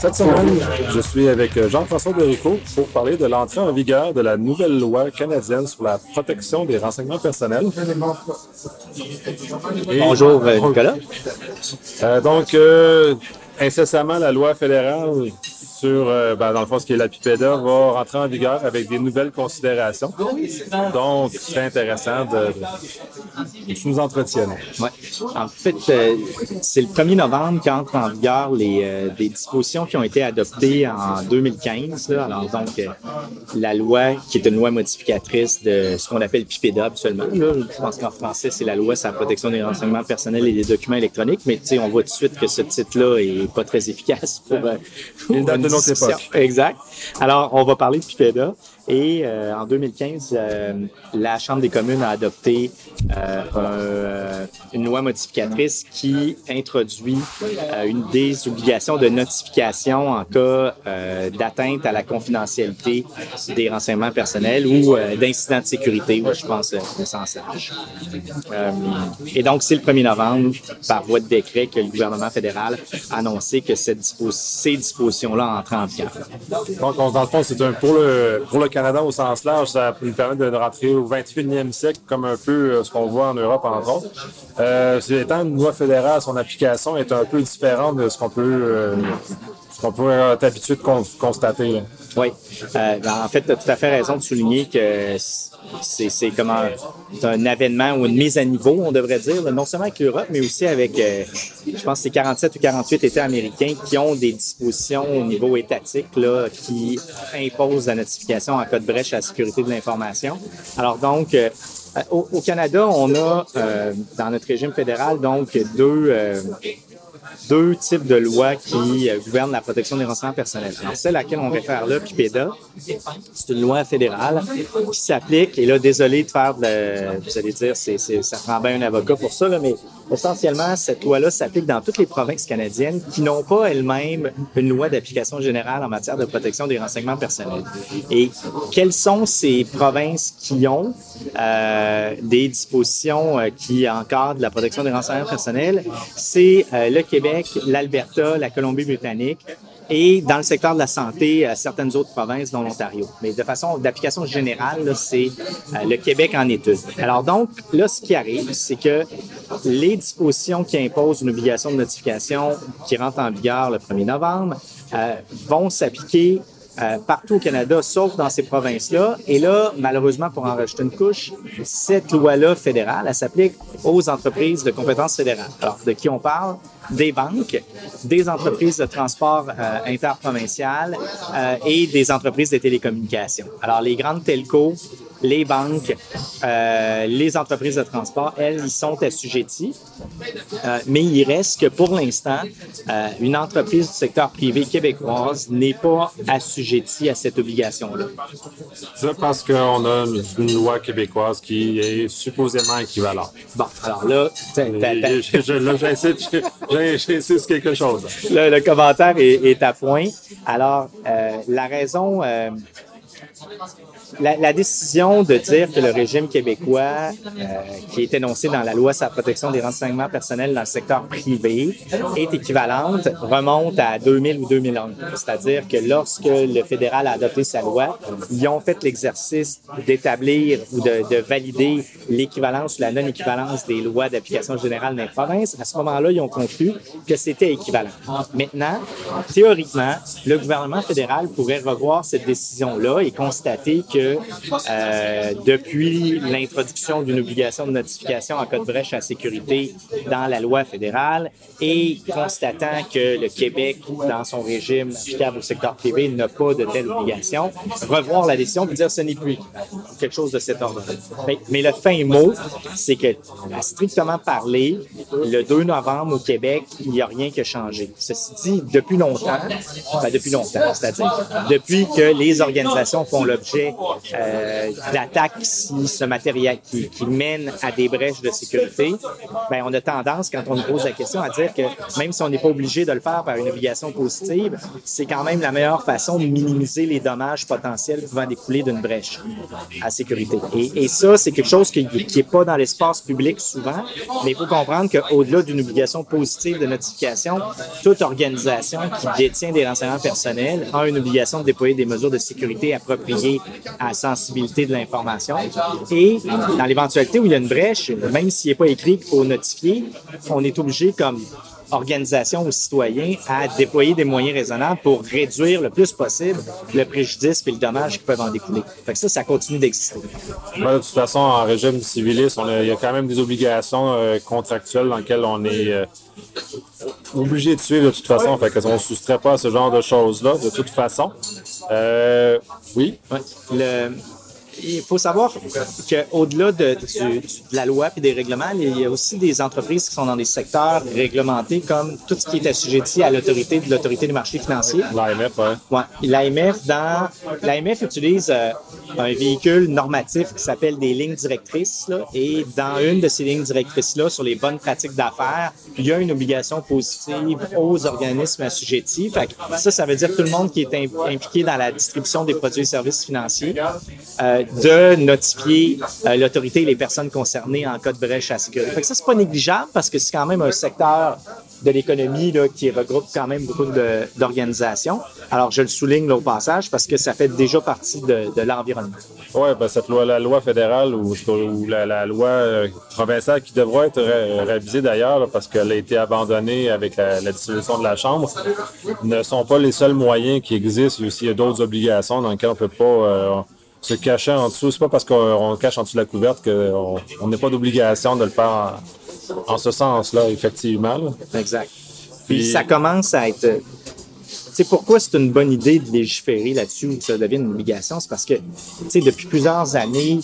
Cette semaine, je suis avec Jean-François Derico pour parler de l'entrée en vigueur de la nouvelle loi canadienne sur la protection des renseignements personnels. Bonjour, euh, Nicolas. Euh, donc, euh, incessamment, la loi fédérale sur, euh, ben, dans le fond, ce qui est la PIPEDA va rentrer en vigueur avec des nouvelles considérations. Donc, c'est intéressant de, de nous entretiennent. Ouais. En fait, euh, c'est le 1er novembre qu'entrent en vigueur les, euh, des dispositions qui ont été adoptées en 2015. Là. Alors, donc, la loi, qui est une loi modificatrice de ce qu'on appelle PIPEDA habituellement. Là. Je pense qu'en français, c'est la loi sur la protection des renseignements personnels et des documents électroniques. Mais, tu sais, on voit tout de suite que ce titre-là est pas très efficace pour, euh, pour Il date une de notre époque. Exact. Alors, on va parler de PIPEDA. Et euh, en 2015, euh, la Chambre des communes a adopté euh, un, une loi modificatrice qui introduit une des obligations de notification en cas d'atteinte à la confidentialité des renseignements personnels ou d'incidents de sécurité, ouais, je pense, au sens large. Et donc, c'est le 1er novembre, par voie de décret, que le gouvernement fédéral a annoncé que ces dispositions-là entrent en vigueur. Donc, on- dans le fond, c'est un, pour, le, pour le Canada au sens large, ça nous permet de rentrer au 28e siècle, comme un peu euh, ce qu'on voit en Europe, entre autres. Euh, étant une loi fédérale, son application est un peu différente de ce qu'on peut, euh, qu'on peut être habitué de con- constater. Oui. Euh, ben, en fait, tu as tout à fait raison de souligner que c'est, comme un, un avènement ou une mise à niveau, on devrait dire, non seulement avec l'Europe, mais aussi avec, euh, je pense, c'est 47 ou 48 États américains qui ont des dispositions au niveau étatique là, qui imposent la notification en cas de brèche à la sécurité de l'information. Alors donc, euh, au, au Canada, on a, dans notre régime fédéral, donc deux... deux types de lois qui euh, gouvernent la protection des renseignements personnels. Alors, celle à laquelle on réfère là, PIPEDA, c'est une loi fédérale qui s'applique, et là, désolé de faire de vous allez dire, c'est, ça prend bien un avocat pour ça, là, mais essentiellement, cette loi-là s'applique dans toutes les provinces canadiennes qui n'ont pas elles-mêmes une loi d'application générale en matière de protection des renseignements personnels. Et quelles sont ces provinces qui ont euh, des dispositions euh, qui encadrent la protection des renseignements personnels? C'est le Québec, l'Alberta, la Colombie-Britannique et dans le secteur de la santé, euh, certaines autres provinces, dont l'Ontario. Mais de façon d'application générale, c'est euh, le Québec en étude. Alors donc, là, ce qui arrive, c'est que les dispositions qui imposent une obligation de notification qui rentre en vigueur le 1er novembre euh, vont s'appliquer euh, partout au Canada, sauf dans ces provinces-là. Et là, malheureusement, pour en rajouter une couche, cette loi-là fédérale, elle s'applique aux entreprises de compétences fédérales. Alors, de qui on parle? Des banques, des entreprises de transport euh, interprovincial euh, et des entreprises de télécommunications. Alors, les grandes telcos, les banques, euh, les entreprises de transport, elles, y sont assujetties. Euh, mais il reste que pour l'instant, euh, une entreprise du secteur privé québécoise n'est pas assujettie à cette obligation-là. Ça, parce qu'on a une, loi québécoise qui est supposément équivalente. Bon, alors là, je- je- j'insiste, quelque chose. le, le commentaire est, est à point. Alors, la raison, la, décision de dire que le régime québécois, euh, qui est énoncé dans la loi sur la protection des renseignements personnels dans le secteur privé, est équivalente, remonte à 2000 ou 2001. C'est-à-dire que lorsque le fédéral a adopté sa loi, ils ont fait l'exercice d'établir ou de, de valider l'équivalence ou la non-équivalence des lois d'application générale dans les provinces. À ce moment-là, ils ont conclu que c'était équivalent. Maintenant, théoriquement, le gouvernement fédéral pourrait revoir cette décision-là et constater que euh, depuis l'introduction d'une obligation de notification en cas de brèche à sécurité dans la loi fédérale et constatant que le Québec, dans son régime applicable au secteur privé, n'a pas de telle obligation, revoir la décision et dire ce n'est plus quelque chose de cet ordre. Mais, mais le fin mot, c'est que, strictement parler, le 2 novembre au Québec, il n'y a rien qui a changé. Ceci dit, depuis longtemps, ben depuis longtemps, c'est-à-dire depuis que les organisations font l'objet euh, d'attaques qui se qui, qui mènent à des brèches de sécurité, ben on a tendance, quand on nous pose la question, à dire que même si on n'est pas obligé de le faire par une obligation positive, c'est quand même la meilleure façon de minimiser les dommages potentiels pouvant découler d'une brèche à sécurité. Et, et ça, c'est quelque chose qui n'est pas dans l'espace public souvent, mais il faut comprendre qu'au-delà d'une obligation positive de notification, toute organisation qui détient des renseignements personnels a une obligation de déployer des mesures de sécurité appropriées à la sensibilité de l'information. Et dans l'éventualité où il y a une brèche, même s'il n'est pas écrit qu'il faut notifier, on est obligé comme organisation ou citoyens à déployer des moyens raisonnables pour réduire le plus possible le préjudice et le dommage qui peuvent en découler. Ça, ça continue d'exister. Ouais, de toute façon, en régime civiliste, il y a quand même des obligations euh, contractuelles dans lesquelles on est euh, obligé de suivre de toute façon. Fait qu'on ne se soustrait pas à ce genre de choses-là, de toute façon. Euh, oui? Il faut savoir qu'au-delà de, la loi et des règlements, il y a aussi des entreprises qui sont dans des secteurs réglementés comme tout ce qui est assujetti à l'autorité de l'autorité des marchés financiers. L'AMF. Ouais. L'AMF, dans l'AMF utilise euh, un véhicule normatif qui s'appelle des lignes directrices. Là, et dans une de ces lignes directrices-là, sur les bonnes pratiques d'affaires, il y a une obligation positive aux organismes assujettis. Fait que ça, ça veut dire tout le monde qui est im- impliqué dans la distribution des produits et services financiers euh, de notifier l'autorité et les personnes concernées en cas de brèche à sécurité. Que ça, c'est pas négligeable parce que c'est quand même un secteur de l'économie qui regroupe quand même beaucoup d'organisations. Alors, je le souligne au passage parce que ça fait déjà partie de, l'environnement. Oui, ben cette loi, la loi fédérale ou, la, loi euh, provinciale qui devra être ré- révisée d'ailleurs parce qu'elle a été abandonnée avec la, dissolution de la Chambre, ne sont pas les seuls moyens qui existent. Il y a aussi d'autres obligations dans lesquelles on peut pas euh, se cacher en dessous. C'est pas parce qu'on on cache en dessous de la couverte qu'on on n'a pas d'obligation de le faire en, en ce sens-là, effectivement. là. Exact. Puis Puis- ça commence à être. Tu sais, pourquoi c'est une bonne idée de légiférer là-dessus que ça devienne une obligation? C'est parce que, tu sais, depuis plusieurs années,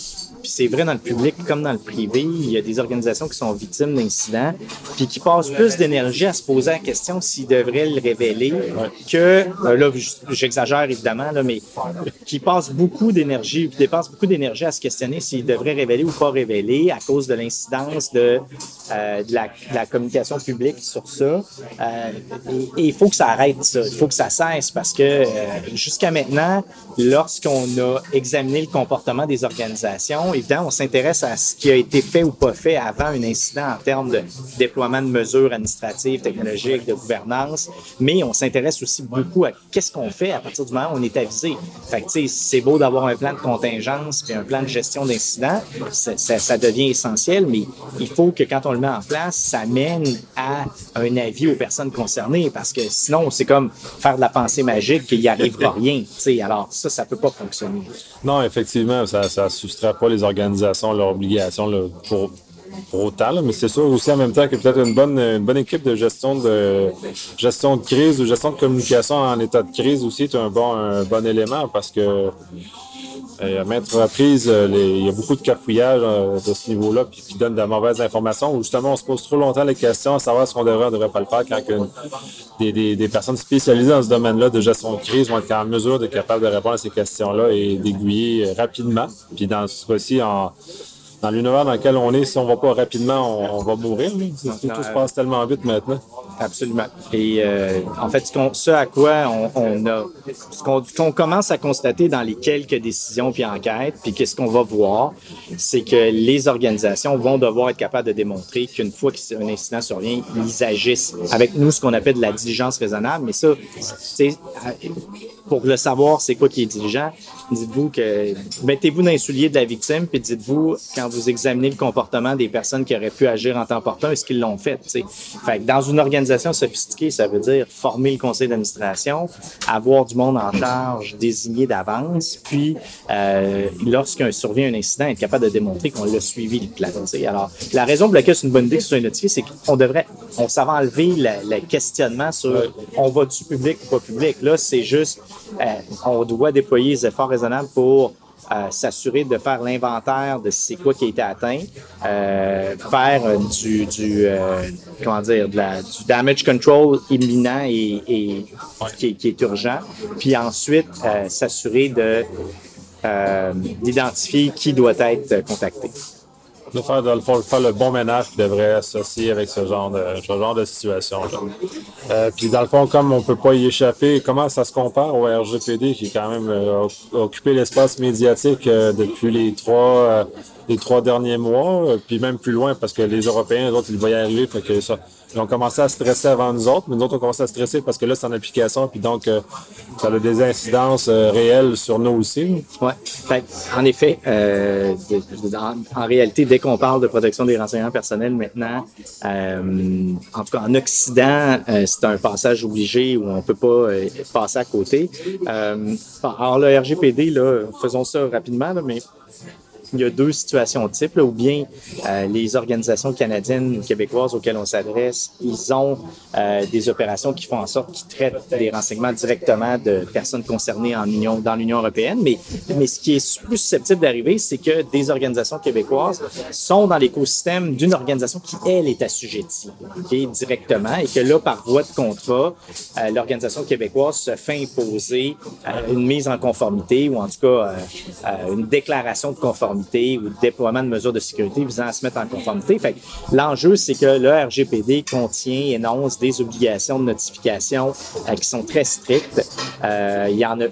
puis c'est vrai dans le public comme dans le privé, il y a des organisations qui sont victimes d'incidents, puis qui passent plus d'énergie à se poser la question s'ils devraient le révéler que, euh, là, j'exagère évidemment, là, mais qui passent beaucoup d'énergie, qui dépensent beaucoup d'énergie à se questionner s'ils devraient révéler ou pas révéler à cause de l'incidence de, euh, de, la, de la communication publique sur ça. Euh, et et il faut que ça arrête ça. Il faut que ça cesse parce que euh, jusqu'à maintenant, lorsqu'on a examiné le comportement des organisations, évidemment, on s'intéresse à ce qui a été fait ou pas fait avant un incident en termes de déploiement de mesures administratives, technologiques, de gouvernance, mais on s'intéresse aussi beaucoup à qu'est-ce qu'on fait à partir du moment où on est avisé. Fait que, c'est beau d'avoir un plan de contingence puis un plan de gestion d'incidents, ça, ça- ça devient essentiel, mais il faut que quand on le met en place, ça mène à un avis aux personnes concernées parce que sinon, c'est comme faire de la pensée magique qu'il n'y arrivera rien. tu sais. Alors, ça, ça peut pas fonctionner. Non, effectivement, ça ne soustrait pas les organisations à leurs obligations là, pour, là, mais c'est sûr aussi en même temps que peut-être une bonne, une bonne équipe de gestion de gestion de crise ou gestion de communication en état de crise aussi est un bon, un bon élément parce que euh, à maintes reprises, euh, il y a beaucoup de cafouillage euh, de ce niveau-là puis qui donne de la mauvaise information où justement on se pose trop longtemps les questions à savoir ce qu'on devrait ou devrait pas le faire quand qu'une- des, des, des personnes spécialisées dans ce domaine-là de gestion de crise vont être en mesure de capable de répondre à ces questions-là et d'aiguiller rapidement. Puis dans ce cas-ci, en, dans l'univers dans lequel on est, si on va pas rapidement, on, on va mourir. C'est- Tout, se passe tellement vite maintenant. Absolument. Et euh, en fait, ce, à quoi on, on a, ce qu'on qu'on commence à constater dans les quelques décisions puis enquêtes, puis qu'est-ce qu'on va voir, c'est que les organisations vont devoir être capables de démontrer qu'une fois qu'un incident survient, ils agissent avec nous ce qu'on appelle de la diligence raisonnable. Mais ça, c'est pour le savoir, c'est quoi qui est diligent. Dites-vous que mettez-vous dans les souliers de la victime, puis dites-vous quand vous examinez le comportement des personnes qui auraient pu agir en temps opportun, est-ce qu'ils l'ont fait. tu sais. Fait que dans une organisation sophistiquée, ça veut dire former le conseil d'administration, avoir du monde en charge désigné d'avance, puis euh, lorsqu'un survient un incident, être capable de démontrer qu'on l'a suivi le plan. tu sais. Alors, la raison pour laquelle c'est une bonne idée que ce soit notifié, c'est qu'on devrait, on va enlever le, le questionnement sur on va du public ou pas public? Là, c'est juste, on doit déployer les efforts raisonnables pour euh, s'assurer de faire l'inventaire de c'est quoi qui a été atteint, euh, faire euh, du, du comment dire, du damage control imminent et, et qui, qui, est urgent, puis ensuite s'assurer de d'identifier qui doit être contacté de faire, de faire le bon ménage devrait associer avec ce genre de, ce genre de situation. Euh, puis dans le fond, comme on peut pas y échapper, comment ça se compare au RGPD qui quand même euh, occupé l'espace médiatique euh, depuis les trois euh, les trois derniers mois, puis même plus loin parce que les Européens, les autres, ils y arriver, fait que ça, ils ont commencé à stresser avant nous autres, mais nous autres, on commencé à stresser parce que là, c'est en application, puis donc, euh, ça a des incidences euh, réelles sur nous aussi. Oui. En effet, euh, en, réalité, dès qu'on parle de protection des renseignements personnels maintenant, en tout cas en Occident, c'est un passage obligé où on peut pas passer à côté. alors, le RGPD, là, faisons ça rapidement, là, mais il y a deux situations types, ou bien euh, les organisations canadiennes ou québécoises auxquelles on s'adresse, ils ont euh, des opérations qui font en sorte qu'ils traitent des renseignements directement de personnes concernées en Union, dans l'Union européenne. Mais, mais ce qui est plus susceptible d'arriver, c'est que des organisations québécoises sont dans l'écosystème d'une organisation qui, elle, est assujettie okay, directement et que là, par voie de contrat, euh, l'organisation québécoise se fait imposer une mise en conformité ou en tout cas une déclaration de conformité ou de déploiement de mesures de sécurité visant à se mettre en conformité. Fait l'enjeu, c'est que le RGPD contient, énonce des obligations de notification euh, qui sont très strictes. Euh, y en a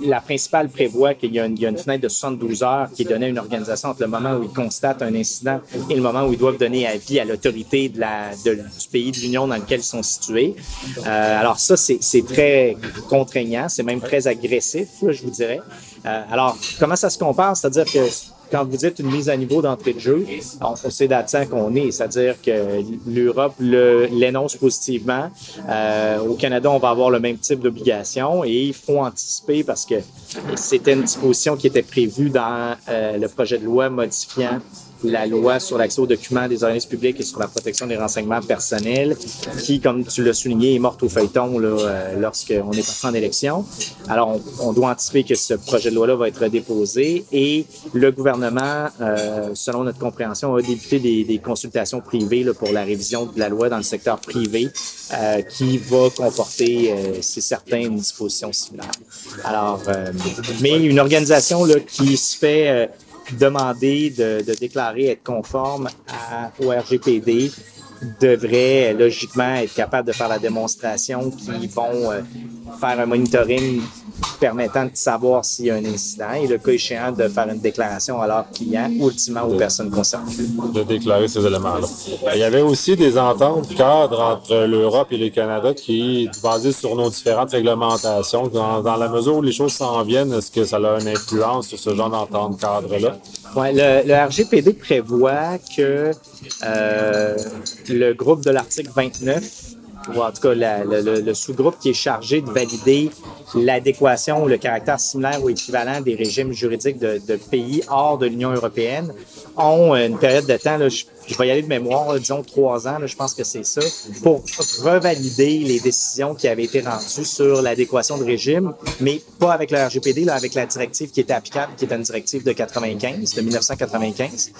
la principale prévoit qu'il y, a une fenêtre de 72 heures qui est donnée à une organisation entre le moment où ils constatent un incident et le moment où ils doivent donner avis à l'autorité de la, de, du pays de l'Union dans lequel ils sont situés. Euh, alors ça, c'est très contraignant, c'est même très agressif, je vous dirais. Alors, comment ça se compare? C'est-à-dire que quand vous dites une mise à niveau d'entrée de jeu, on, sait d'atteint qu'on est, c'est-à-dire que l'Europe l'énonce positivement. Euh, au Canada, on va avoir le même type d'obligation et il faut anticiper parce que c'était une disposition qui était prévue dans euh, le projet de loi modifiant la loi sur l'accès aux documents des organismes publics et sur la protection des renseignements personnels, qui, comme tu l'as souligné, est morte au feuilleton là, euh, lorsqu'on est parti en élection. Alors, on, doit anticiper que ce projet de loi-là va être déposé et le gouvernement, euh, selon notre compréhension, a débuté des, des consultations privées là, pour la révision de la loi dans le secteur privé euh, qui va comporter, euh, c'est certain, une disposition similaire. Alors, euh, mais une organisation là, qui se fait demander de, déclarer être conforme à, au RGPD devrait logiquement être capable de faire la démonstration qu'ils vont euh, faire un monitoring permettant de savoir s'il y a un incident et le cas échéant de faire une déclaration à leurs clients, ultimement aux personnes concernées. De déclarer ces éléments-là. Il y avait aussi des ententes cadres entre l'Europe et le Canada qui basées sur nos différentes réglementations. Dans, dans la mesure où les choses s'en viennent, est-ce que ça a une influence sur ce genre d'entente cadre-là? Ouais, le, le, RGPD prévoit que euh, le groupe de l'article 29 ou en tout cas le, sous-groupe qui est chargé de valider l'adéquation ou le caractère similaire ou équivalent des régimes juridiques de, pays hors de l'Union européenne, ont une période de temps, je, vais y aller de mémoire, disons trois ans, je pense que c'est ça, pour revalider les décisions qui avaient été rendues sur l'adéquation de régime, mais pas avec le RGPD, là, avec la directive qui était applicable, qui est une directive de 95, de 1995.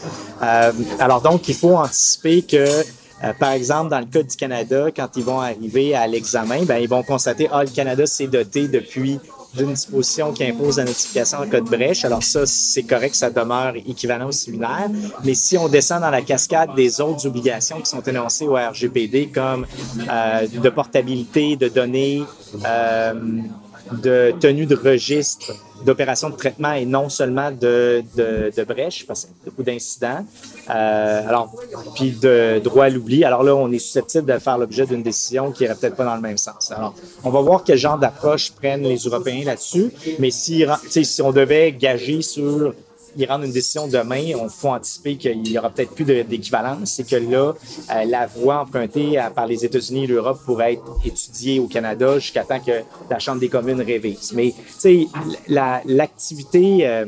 Euh, alors donc, il faut anticiper que euh, par exemple, dans le cas du Canada, quand ils vont arriver à l'examen, ben, ils vont constater, ah, le Canada s'est doté depuis d'une disposition qui impose la notification en cas de brèche. Alors ça, c'est correct, ça demeure équivalent ou similaire. Mais si on descend dans la cascade des autres obligations qui sont énoncées au RGPD, comme euh, de portabilité de données, euh, de tenue de registre, d'opérations de traitement et non seulement de, de, de brèches ou d'incidents. Euh, alors, puis de droit à l'oubli. Alors là, on est susceptible de faire l'objet d'une décision qui irait peut-être pas dans le même sens. Alors, on va voir quel genre d'approche prennent les Européens là-dessus. Mais si, si on devait gager sur ils rendent une décision demain, on faut anticiper qu'il y aura peut-être plus d'équivalence et que là, euh, la voie empruntée par les États-Unis et l'Europe pourrait être étudiée au Canada jusqu'à temps que la Chambre des communes révise. Mais, tu sais, l'activité... Euh,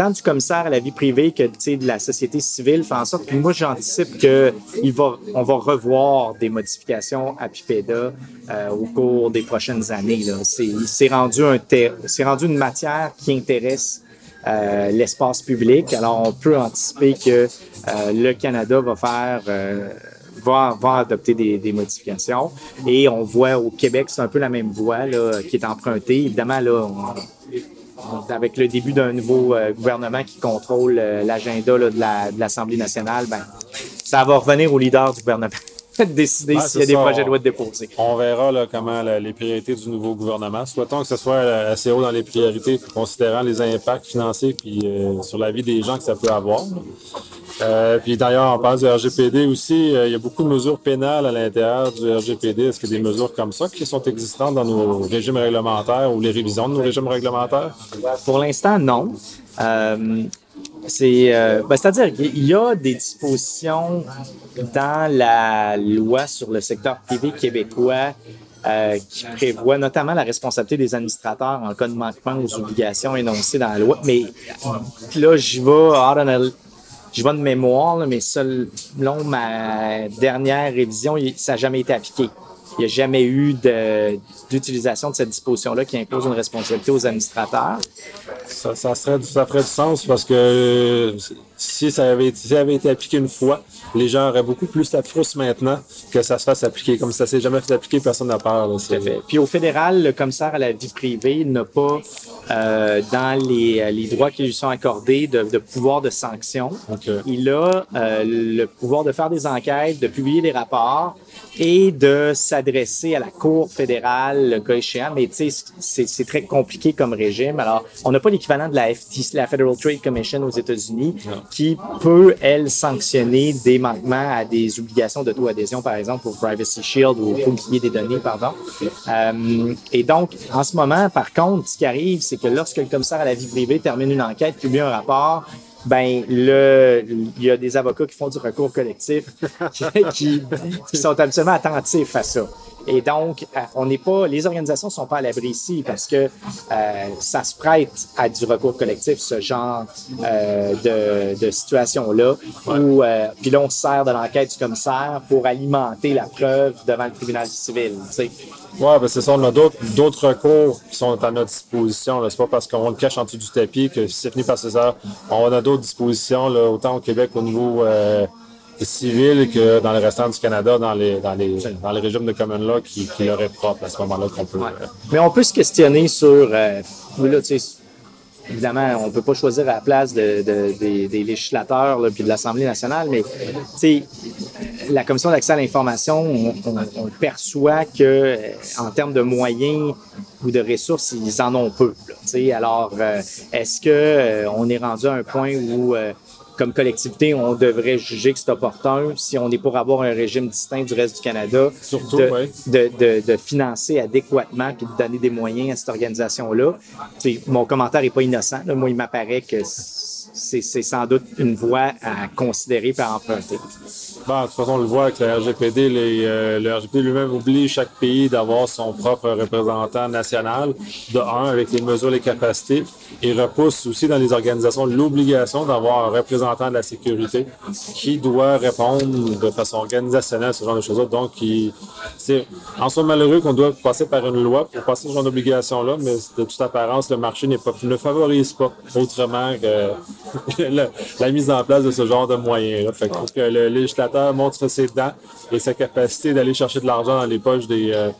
tant du commissaire à la vie privée que de la société civile fait en sorte que moi j'anticipe il va on va revoir des modifications à Pipeda euh, au cours des prochaines années. C'est rendu une matière qui intéresse euh, l'espace public. Alors, on peut anticiper que le Canada va faire va, va adopter des, modifications. Et on voit au Québec, c'est un peu la même voie là, qui est empruntée. Évidemment, là, avec le début d'un nouveau gouvernement qui contrôle l'agenda de l'Assemblée nationale, ben, ça va revenir aux leaders du gouvernement de décider s'il y a des projets de loi de déposer. On verra là, comment les priorités du nouveau gouvernement. Souhaitons que ce soit euh, assez haut dans les priorités, considérant les impacts financiers puis euh, sur la vie des gens que ça peut avoir. Euh, puis d'ailleurs, on parle du RGPD aussi. il y a beaucoup de mesures pénales à l'intérieur du RGPD. Est-ce qu'il y a des mesures comme ça qui sont existantes dans nos régimes réglementaires ou les révisions de nos régimes réglementaires? Pour l'instant, non. C'est, euh, ben, c'est-à-dire qu'il y a des dispositions dans la loi sur le secteur privé québécois euh, qui prévoient notamment la responsabilité des administrateurs en cas de manquement aux obligations énoncées dans la loi. Mais là, j'y vais, je vais de mémoire, mais selon ma dernière révision, ça n'a jamais été appliqué. Il n'y a jamais eu d'utilisation de, cette disposition-là qui impose une responsabilité aux administrateurs. Ça, ça, serait, ça ferait du sens parce que si ça avait, si ça avait été appliqué une fois, les gens auraient beaucoup plus la frousse maintenant que ça se fasse appliquer. Comme ça s'est jamais fait appliquer, personne n'a peur. Puis au fédéral, le commissaire à la vie privée n'a pas, euh, dans les, les, droits qui lui sont accordés, de, de pouvoir de sanction. Il a euh, le pouvoir de faire des enquêtes, de publier des rapports et de s'adresser à la Cour fédérale, le cas échéant. Mais tu sais, c'est très compliqué comme régime. Alors, on n'a pas l'équivalent de la FTC, la Federal Trade Commission aux États-Unis, qui peut, elle, sanctionner des manquements à des obligations d'auto-adhésion, par exemple, pour Privacy Shield ou pour bouclier des données, pardon. Euh, et donc, en ce moment, par contre, ce qui arrive, c'est que lorsque le commissaire à la vie privée termine une enquête, publie un rapport, ben le il y a des avocats qui font du recours collectif qui, qui, sont absolument attentifs à ça. Et donc, euh, on n'est pas, les organisations ne sont pas à l'abri ici parce que euh, ça se prête à du recours collectif, ce genre euh, de, de situation-là. Où, euh, puis là, on se sert de l'enquête du commissaire pour alimenter la preuve devant le tribunal civil. Oui, ben c'est ça. On a d'autres recours qui sont à notre disposition. C'est pas parce qu'on le cache en dessous du tapis que c'est fini par ça. On a d'autres dispositions, là, autant au Québec au niveau euh, civil que dans le restant du Canada, dans les, dans les, dans les régimes de common law qui, qui leur est propre à ce moment-là qu'on peut. Euh, Mais on peut se questionner sur. Euh, là, évidemment, on ne peut pas choisir à la place de, de, des, législateurs puis de l'Assemblée nationale, mais la Commission d'accès à l'information, on, perçoit que euh, en termes de moyens ou de ressources, ils en ont peu. Alors, euh, est-ce que euh, est rendu à un point où comme collectivité, on devrait juger que c'est opportun, si on est pour avoir un régime distinct du reste du Canada, Surtout, de, de, de, financer adéquatement et de donner des moyens à cette organisation-là. Mon commentaire n'est pas innocent. Moi, il m'apparaît que c'est sans doute une voie à considérer par emprunter. Bon, de toute façon, on le voit avec le RGPD. Euh, le RGPD lui-même oblige chaque pays d'avoir son propre représentant national, de un, avec les mesures, les capacités, et repousse aussi dans les organisations l'obligation d'avoir un représentant de la sécurité qui doit répondre de façon organisationnelle à ce genre de choses-là. Donc, c'est en soi malheureux qu'on doit passer par une loi pour passer ce genre d'obligation-là, mais de toute apparence, le marché pas, ne favorise pas autrement que la, mise en place de ce genre de moyens. Fait que le législateur montre ses dents et sa capacité d'aller chercher de l'argent dans les poches des, euh,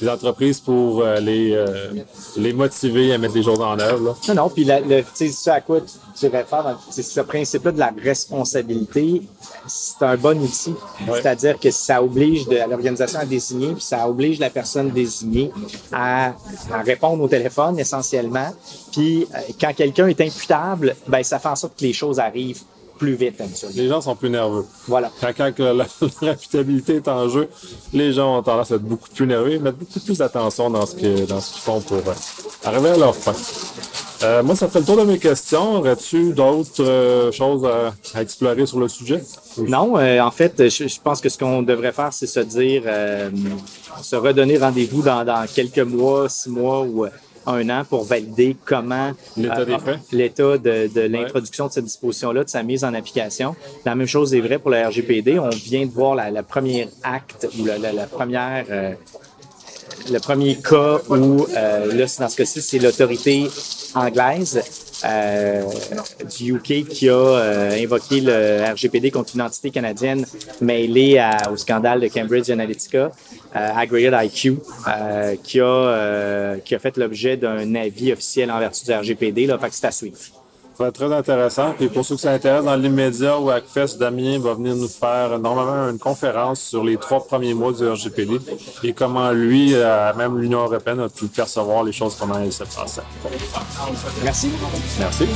des entreprises pour euh, les, euh, les motiver à mettre les choses en œuvre. Là. Non, non, puis ce à quoi tu, tu réfères, c'est ce principe-là de la responsabilité, c'est un bon outil. C'est-à-dire que ça oblige l'organisation à désigner, puis ça oblige la personne désignée à, à répondre au téléphone essentiellement. Puis quand quelqu'un est imputable, ben ça fait en sorte que les choses arrivent plus vite Les gens sont plus nerveux. Voilà. Quand, la, réputabilité est en jeu, les gens ont tendance à être beaucoup plus nerveux et mettre beaucoup plus d'attention dans ce qu'ils font pour euh, arriver à leur fin. Euh, moi, ça fait le tour de mes questions. Aurais-tu d'autres euh, choses à, explorer sur le sujet? Non, en fait, je, pense que ce qu'on devrait faire, c'est se dire, se redonner rendez-vous dans, dans, quelques mois, six mois ou un an pour valider comment l'état euh, de, de l'introduction de cette disposition-là, de sa mise en application. La même chose est vraie pour la RGPD. On vient de voir la, première acte ou la, première euh, le premier cas où, euh, là, dans ce cas-ci, c'est l'autorité anglaise du UK qui a invoqué le RGPD contre une entité canadienne mêlée au scandale de Cambridge Analytica, Aggregate IQ, qui, a, qui a fait l'objet d'un avis officiel en vertu du RGPD. Là, fait que c'est à suivre. Ça va être très intéressant. Puis pour ceux qui s'intéressent dans l'immédiat ou ACFES, Damien va venir nous faire normalement une conférence sur les trois premiers mois du RGPD et comment lui, euh, même l'Union européenne, a pu percevoir les choses pendant il s'est passé. Merci. Merci.